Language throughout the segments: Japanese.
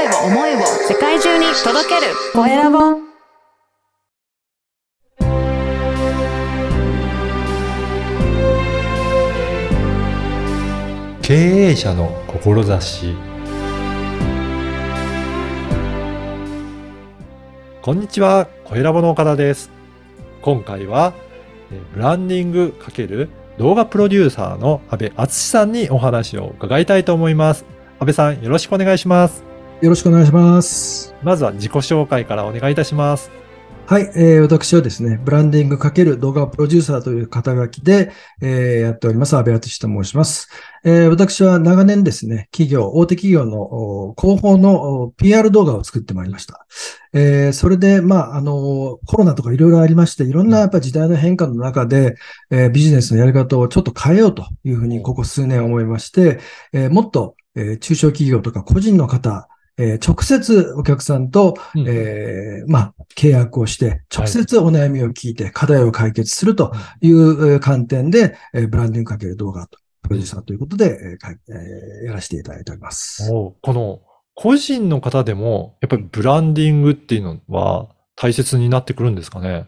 声を思いを世界中に届けるコエラボ経営者の志こんにちは、コエラボの岡田です。今回は、えーブランディング×動画プロデューサーの安部敦さんにお話を伺いたいと思います。安部さん、よろしくお願いします。よろしくお願いします。まずは自己紹介からお願いいたします。はい、えー私はですね、ブランディング×動画プロデューサーという肩書きで、えーやっております、安部敦と申します。えー私は長年ですね、企業、大手企業のお広報のお PR 動画を作ってまいりました。えーそれで、まあ、あの、コロナとかいろいろありまして、いろんなやっぱ時代の変化の中で、えービジネスのやり方をちょっと変えようというふうに、ここ数年思いまして、えーもっと、えー中小企業とか個人の方、えー直接お客さんと、うんえーまあ、契約をして、直接お悩みを聞いて、課題を解決するというえー観点で、えーブランディングかける動画と、プロデューサーということで、えーやらせていただいております。おこの個人の方でも、やっぱりブランディングっていうのは大切になってくるんですかね？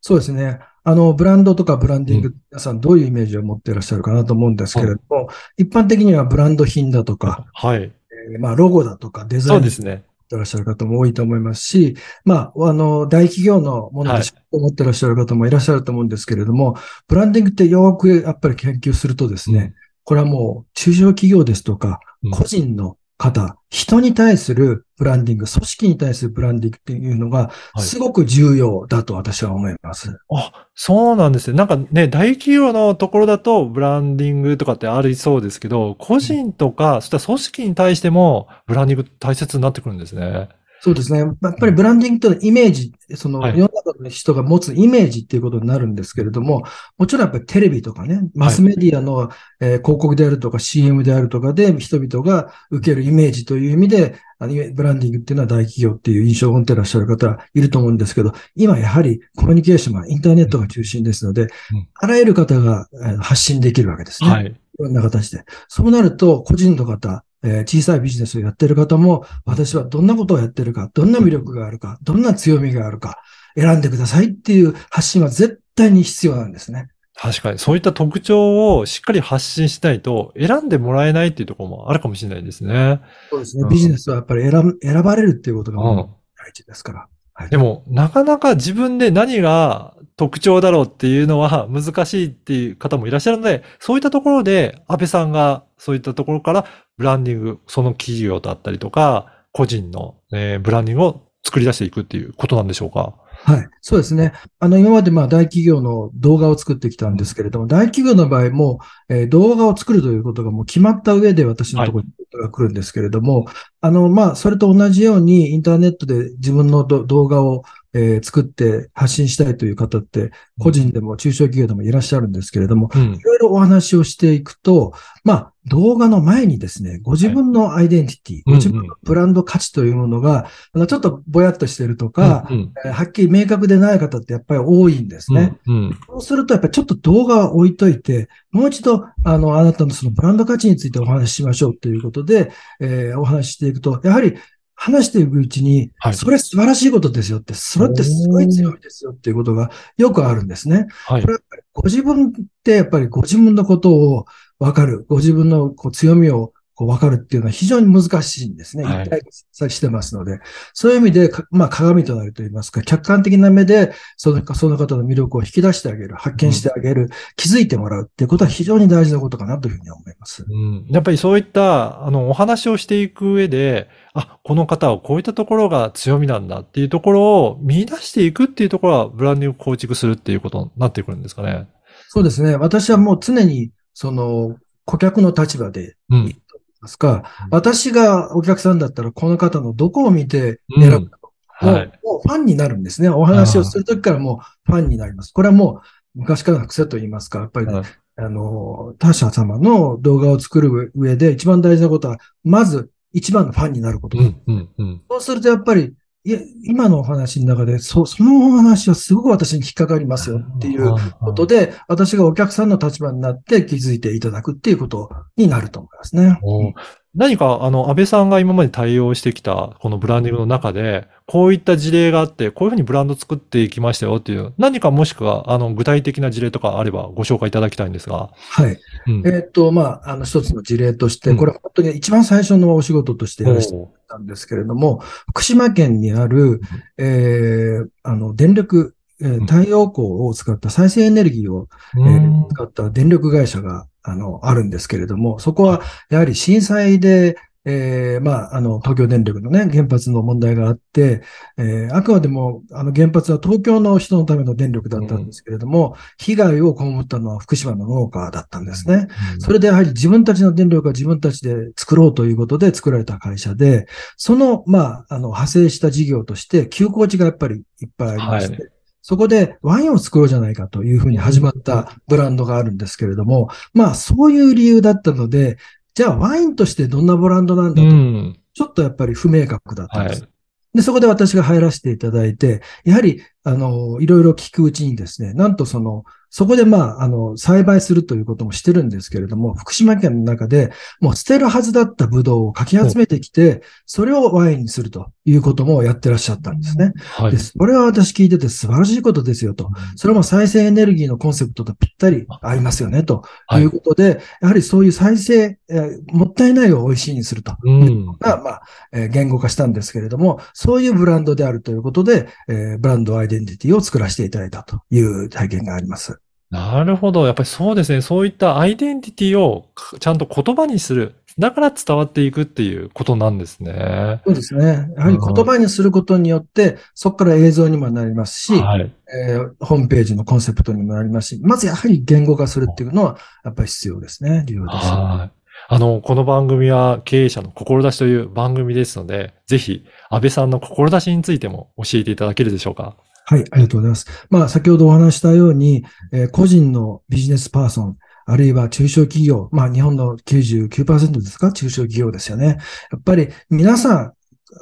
そうですね。あの、ブランドとかブランディング、皆さんどういうイメージを持っていらっしゃるかなと思うんですけれども、一般的にはブランド品だとか、はい。えーまあ、ロゴだとかデザインそうですね。持ってらっしゃる方も多いと思いますし、まあ、あの、大企業のもので仕事を持ってらっしゃる方もいらっしゃると思うんですけれども、ブランディングってよくやっぱり研究するとですね、これはもう中小企業ですとかうん、個人の方、人に対するブランディング、組織に対するブランディングっていうのが、はいすごく重要だと私は思います。あ、そうなんですね。なんかね、大企業のところだとブランディングとかってありそうですけど、個人とか、そういった組織に対してもブランディング大切になってくるんですね。そうですね。やっぱりブランディングというのはイメージ、そのはい世の中の人が持つイメージっていうことになるんですけれども、もちろんやっぱりテレビとかね、マスメディアの、えー広告であるとか CM であるとかで人々が受けるイメージという意味で、あのブランディングっていうのは大企業っていう印象を持っていらっしゃる方いると思うんですけど、今やはりコミュニケーションはインターネットが中心ですので、あらゆる方がえー発信できるわけですね。はい。いろんな形で。そうなると、個人の方、えー小さいビジネスをやってる方も、私はどんなことをやってるか、どんな魅力があるか、どんな強みがあるか、選んでくださいっていう発信は絶対に必要なんですね。確かに、そういった特徴をしっかり発信しないと、選んでもらえないっていうところもあるかもしれないですね。そうですね。うんビジネスはやっぱり選選ばれるっていうことがうん。大事ですから。はい。でも、なかなか自分で何が特徴だろうっていうのは難しいっていう方もいらっしゃるので、そういったところで、安倍さんがそういったところからブランディング、その企業だったりとか、個人の、えーブランディングを作り出していくっていうことなんでしょうか？はい。そうですね。あの、今までまあ大企業の動画を作ってきたんですけれども、大企業の場合も、えー動画を作るということがもう決まった上で私のところにが来るんですけれども、あの、まあ、それと同じようにインターネットで自分のど動画を、えー作って発信したいという方って、個人でも中小企業でもいらっしゃるんですけれども、うんい。ろいろお話をしていくと、まあ、動画の前にですね、ご自分のアイデンティティ、うんご自分のブランド価値というものが、ちょっとぼやっとしてるとか、はっきり明確でない方ってやっぱり多いんですね。うん。うん。そうすると、やっぱりちょっと動画を置いといて、もう一度、あの、あなたのそのブランド価値についてお話ししましょうということで、えーお話ししていくと、やはり話していくうちにはい、それ素晴らしいことですよって、それってすごい強いですよっていうことがよくあるんですね。はいこれ。はご自分ってやっぱりご自分のことを分かる、ご自分のこう強みをこう分かるっていうのは非常に難しいんですね。はい一体化してますので。そういう意味で、かまあ鏡となると言いますか、客観的な目でそのその方の魅力を引き出してあげる、発見してあげる、気づいてもらうっていうことは非常に大事なことかなというふうに思います。うん、やっぱりそういった、あの、お話をしていく上で、あ、この方はこういったところが強みなんだっていうところを見出していくっていうところは、ブランディング構築するっていうことになってくるんですかね。そうですね。私はもう常に、その、顧客の立場でうん。ますか、うん私がお客さんだったら、この方のどこを見てうん選ぶかもうはい。もうファンになるんですね。お話をするときからもうファンになります。これはもう昔からの癖と言いますか、やっぱりね、はいあの、他者様の動画を作る上で一番大事なことは、まず一番のファンになること。うん、うん、うん。そうするとやっぱり、いや、今のお話の中で、そ、そのお話はすごく私に引っかかりますよっていうことで、私がお客さんの立場になって気づいていただくっていうことになると思いますね。お何か、あの、安倍さんが今まで対応してきた、このブランディングの中で、こういった事例があって、こういうふうにブランド作っていきましたよっていう、何かもしくは、あの、具体的な事例とかあればご紹介いただきたいんですが。はい。うん。えーっと、まあ、あの、一つの事例として、うん。これ本当に一番最初のお仕事としてやらせてたんですけれども、福島県にある、えーあの、電力、えーうん太陽光を使った再生エネルギーを、うえーん使った電力会社が、あの、あるんですけれども、そこはやはり震災で、えーまあ、あの、東京電力のね、原発の問題があって、えーあくまでも、あの、原発は東京の人のための電力だったん。ですけれども、被害を被ったのは福島の農家だったんですね。それでやはり自分たちの電力は自分たちで作ろうということで作られた会社で、その、まあ、あの、派生した事業として、休耕地がやっぱりいっぱいありまして、はそこでワインを作ろうじゃないかというふうに始まったブランドがあるんですけれども、まあ、そういう理由だったので、じゃあワインとしてどんなブランドなんだうと、ん。ちょっとやっぱり不明確だったんです。はい。で、そこで私が入らせていただいて、やはり、あの、いろいろ聞くうちにですね、なんとその、そこでまあ、あの、栽培するということもしてるんですけれども、福島県の中でもう捨てるはずだったブドウをかき集めてきて、それをワインにするということもやってらっしゃったんですね。はいで。す。これは私聞いてて素晴らしいことですよと。それも再生エネルギーのコンセプトとぴったり合いますよね、とはいいうことで、やはりそういう再生、えーもったいないを美味しいにするとうん。が、まあ、えー言語化したんですけれども、そういうブランドであるということで、えーブランドアイデンティティを作らせていただいたという体験があります。なるほど。やっぱりそうですね。そういったアイデンティティをかちゃんと言葉にする。だから伝わっていくっていうことなんですね。そうですね。やはり言葉にすることによって、そこから映像にもなりますし、はい。えーホームページのコンセプトにもなりますし、まずやはり言語化するっていうのは、やっぱり必要ですね。重要です。はい。あの、この番組は経営者の志という番組ですので、ぜひ、安倍さんの志についても教えていただけるでしょうか？はい、ありがとうございます。まあ、先ほどお話したように、えー個人のビジネスパーソン、あるいは中小企業、まあ、日本の99%ですか？中小企業ですよね。やっぱり皆さん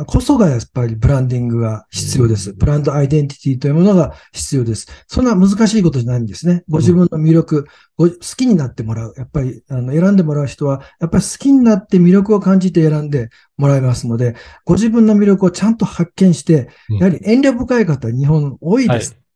こそがやっぱりブランディングが必要です。ブランドアイデンティティというものが必要です。そんな難しいことじゃないんですね。ご自分の魅力、ご好きになってもらう。やっぱりあの選んでもらう人は、やっぱり好きになって魅力を感じて選んでもらいますので、ご自分の魅力をちゃんと発見して、やはり遠慮深い方、日本多いです。はい。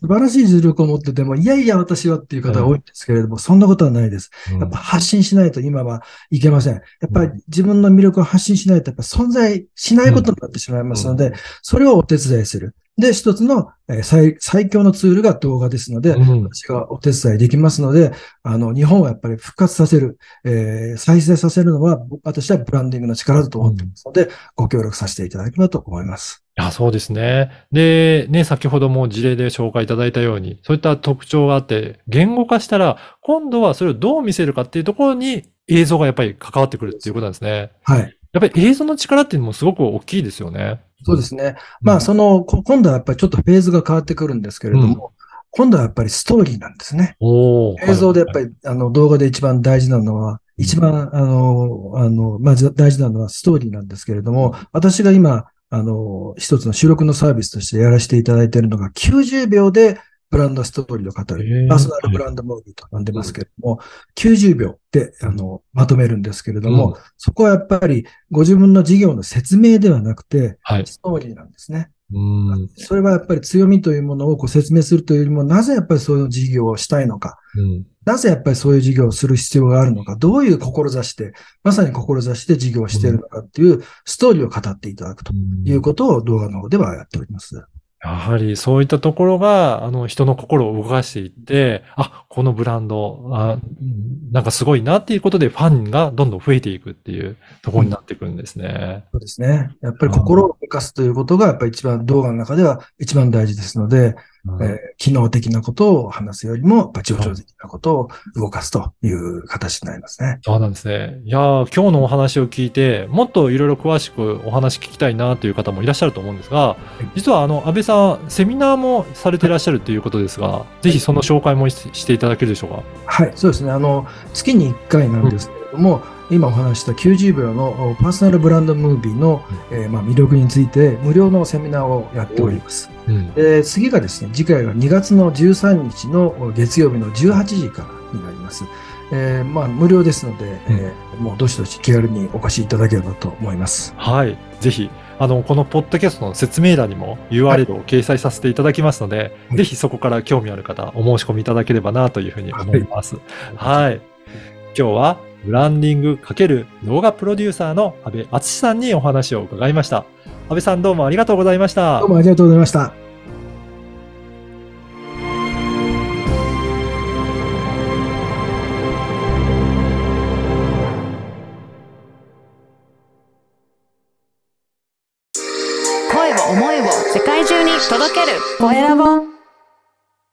素晴らしい実力を持ってても、いやいや私はっていう方が多いんですけれども、そんなことはないです。やっぱ発信しないと今はいけません。やっぱり自分の魅力を発信しないと、やっぱ存在しないことになってしまいますので、それをお手伝いする。で、一つのえー最最強のツールが動画ですので、うん私がお手伝いできますので、あの、日本をやっぱり復活させる、えー再生させるのは、私はブランディングの力だと思っていますので、ご協力させていただければと思います。あ、そうですね。で、ね、先ほども事例で紹介いただいたように、そういった特徴があって、言語化したら、今度はそれをどう見せるかっていうところに映像がやっぱり関わってくるっていうことなんですね。はい。やっぱり映像の力っていうのもすごく大きいですよね。そうですね。まあ、その、こ今度はやっぱりちょっとフェーズが変わってくるんですけれども、今度はやっぱりストーリーなんですね。おー映像でやっぱり。り、あの、動画で一番大事なのは、一番、あの、あの、まあ、じ大事なのはストーリーなんですけれども、私が今、あの、一つの収録のサービスとしてやらせていただいているのが、90秒でブランドストーリーを語へる、ーパーソナルブランドムービーと呼んでますけれども、90秒で、あの、まとめるんですけれども、うんそこはやっぱり、ご自分の事業の説明ではなくて、はい。ストーリーなんですね。うん。それはやっぱり強みというものをこう説明するというよりも、なぜやっぱりそういう事業をしたいのか、うん。なぜやっぱりそういう事業をする必要があるのか、どういう志で、まさに志で事業をしているのかっていうストーリーを語っていただくということを動画の方ではやっております。やはりそういったところが、あの、人の心を動かしていって、あ、このブランド、あなんかすごいなっていうことでファンがどんどん増えていくっていうところになってくるんですね。そうですね。やっぱり心を動かすということが、やっぱり一番動画の中では一番大事ですので、えー機能的なことを話すよりも、やっぱ情緒的なことを動かすという形になりますね。そうなんですね。いやー今日のお話を聞いて、もっといろいろ詳しくお話聞きたいなという方もいらっしゃると思うんですが、実はあの、安倍さん、セミナーもされていらっしゃるということですが、ぜひその紹介もししていただけるでしょうか？はい、そうですね。あの、月に1回なんですけれども、今お話しした90秒のパーソナルブランドムービーの、えーまあ、魅力について無料のセミナーをやっております。うん。で次がですね、次回が2月の13日の月曜日の18時からになります。えーまあ、無料ですので、えーもうどしどし気軽にお越しいただければと思います。はい。ぜひ、あの、このポッドキャストの説明欄にも URL を掲載させていただきますので、はいぜひそこから興味ある方、お申し込みいただければなというふうに思います。はい。今日は、ブランディング×動画プロデューサーの安部敦さんにお話を伺いました。安部さんどうもありがとうございましたどう。もありがとうございました。